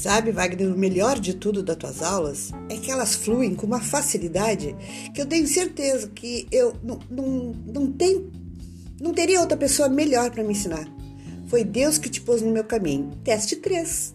Sabe, Wagner, o melhor de tudo das tuas aulas é que elas fluem com uma facilidade que eu tenho certeza que eu não, não, não, tem, não teria outra pessoa melhor para me ensinar. Foi Deus que te pôs no meu caminho. Teste 3.